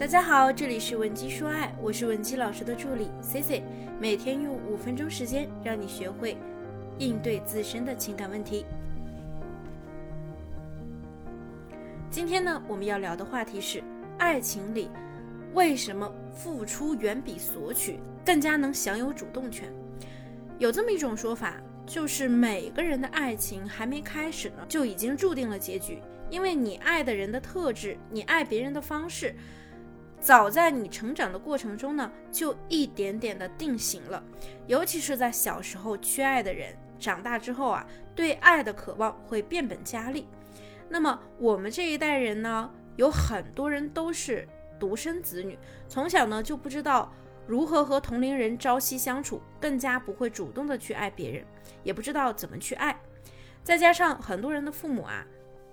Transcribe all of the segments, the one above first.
大家好，这里是文姬说爱，我是文姬老师的助理 C C，每天用五分钟时间让你学会应对自身的情感问题。今天呢，我们要聊的话题是爱情里为什么付出远比索取更加能享有主动权？有这么一种说法，就是每个人的爱情还没开始呢，就已经注定了结局。因为你爱的人的特质，你爱别人的方式，早在你成长的过程中呢，就一点点的定型了。尤其是在小时候缺爱的人，长大之后啊，对爱的渴望会变本加厉。那么我们这一代人呢，有很多人都是独生子女，从小呢就不知道如何和同龄人朝夕相处，更加不会主动的去爱别人，也不知道怎么去爱。再加上很多人的父母啊。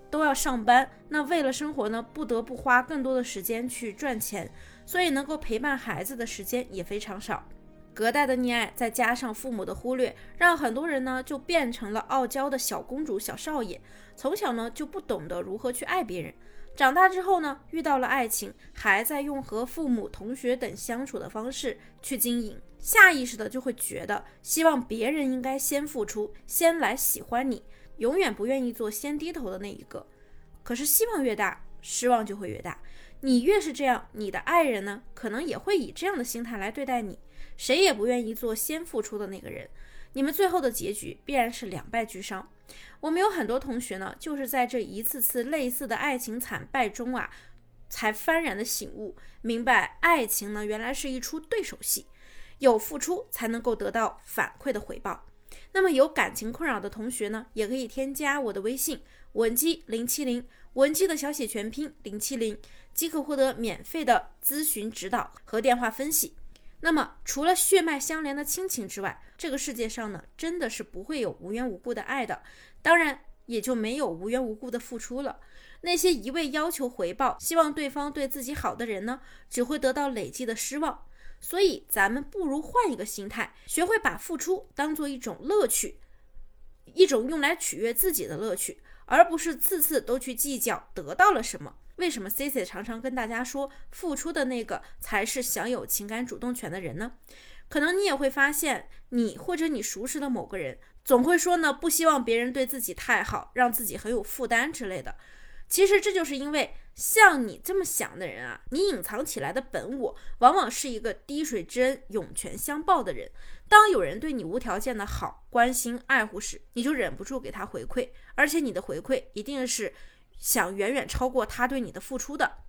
都要上班，那为了生活呢，不得不花更多的时间去赚钱，所以能够陪伴孩子的时间也非常少。隔代的溺爱，再加上父母的忽略，让很多人呢就变成了傲娇的小公主、小少爷，从小呢就不懂得如何去爱别人。长大之后呢，遇到了爱情，还在用和父母、同学等相处的方式去经营，下意识的就会觉得希望别人应该先付出，先来喜欢你。永远不愿意做先低头的那一个，可是希望越大，失望就会越大。你越是这样，你的爱人呢，可能也会以这样的心态来对待你。谁也不愿意做先付出的那个人，你们最后的结局必然是两败俱伤。我们有很多同学呢，就是在这一次次类似的爱情惨败中啊，才幡然的醒悟，明白爱情呢，原来是一出对手戏，有付出才能够得到反馈的回报。那么有感情困扰的同学呢，也可以添加我的微信文姬零七零，文姬的小写全拼零七零，即可获得免费的咨询指导和电话分析。那么除了血脉相连的亲情之外，这个世界上呢，真的是不会有无缘无故的爱的，当然也就没有无缘无故的付出了。那些一味要求回报、希望对方对自己好的人呢，只会得到累积的失望。所以，咱们不如换一个心态，学会把付出当做一种乐趣，一种用来取悦自己的乐趣，而不是次次都去计较得到了什么。为什么 C C 常常跟大家说，付出的那个才是享有情感主动权的人呢？可能你也会发现，你或者你熟识的某个人，总会说呢，不希望别人对自己太好，让自己很有负担之类的。其实这就是因为像你这么想的人啊，你隐藏起来的本我往往是一个滴水之恩涌泉相报的人。当有人对你无条件的好、关心、爱护时，你就忍不住给他回馈，而且你的回馈一定是想远远超过他对你的付出的。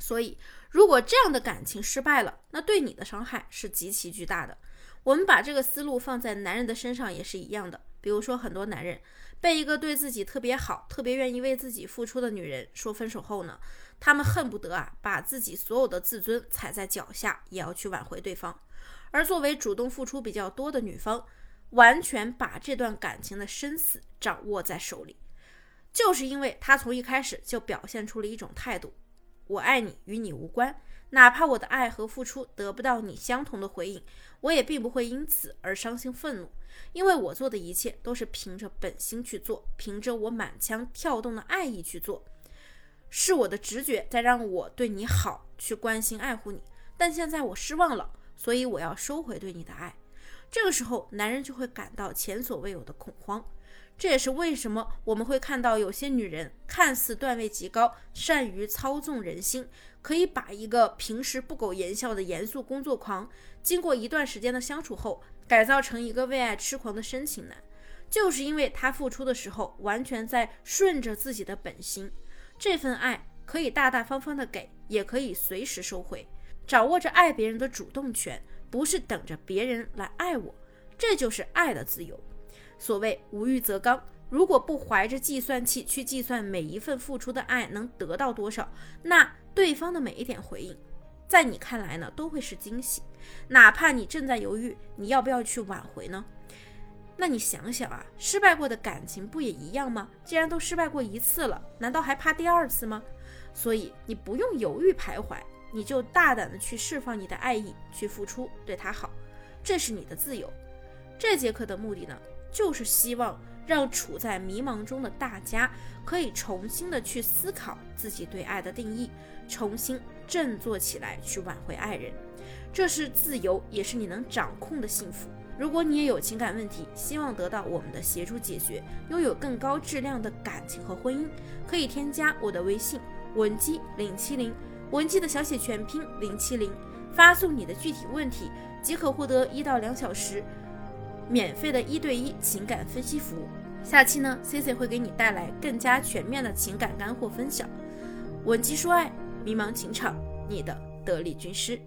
所以，如果这样的感情失败了，那对你的伤害是极其巨大的。我们把这个思路放在男人的身上也是一样的。比如说，很多男人被一个对自己特别好、特别愿意为自己付出的女人说分手后呢，他们恨不得啊把自己所有的自尊踩在脚下，也要去挽回对方。而作为主动付出比较多的女方，完全把这段感情的生死掌握在手里，就是因为她从一开始就表现出了一种态度：我爱你，与你无关。哪怕我的爱和付出得不到你相同的回应，我也并不会因此而伤心愤怒，因为我做的一切都是凭着本心去做，凭着我满腔跳动的爱意去做，是我的直觉在让我对你好，去关心爱护你。但现在我失望了，所以我要收回对你的爱。这个时候，男人就会感到前所未有的恐慌。这也是为什么我们会看到有些女人看似段位极高，善于操纵人心，可以把一个平时不苟言笑的严肃工作狂，经过一段时间的相处后，改造成一个为爱痴狂的深情男，就是因为他付出的时候完全在顺着自己的本心，这份爱可以大大方方的给，也可以随时收回，掌握着爱别人的主动权，不是等着别人来爱我，这就是爱的自由。所谓无欲则刚，如果不怀着计算器去计算每一份付出的爱能得到多少，那对方的每一点回应，在你看来呢，都会是惊喜。哪怕你正在犹豫，你要不要去挽回呢？那你想想啊，失败过的感情不也一样吗？既然都失败过一次了，难道还怕第二次吗？所以你不用犹豫徘徊，你就大胆的去释放你的爱意，去付出，对他好，这是你的自由。这节课的目的呢？就是希望让处在迷茫中的大家可以重新的去思考自己对爱的定义，重新振作起来去挽回爱人。这是自由，也是你能掌控的幸福。如果你也有情感问题，希望得到我们的协助解决，拥有更高质量的感情和婚姻，可以添加我的微信文姬零七零，文姬的小写全拼零七零，发送你的具体问题，即可获得一到两小时。免费的一对一情感分析服务。下期呢，C C 会给你带来更加全面的情感干货分享。文姬说爱，迷茫情场，你的得力军师。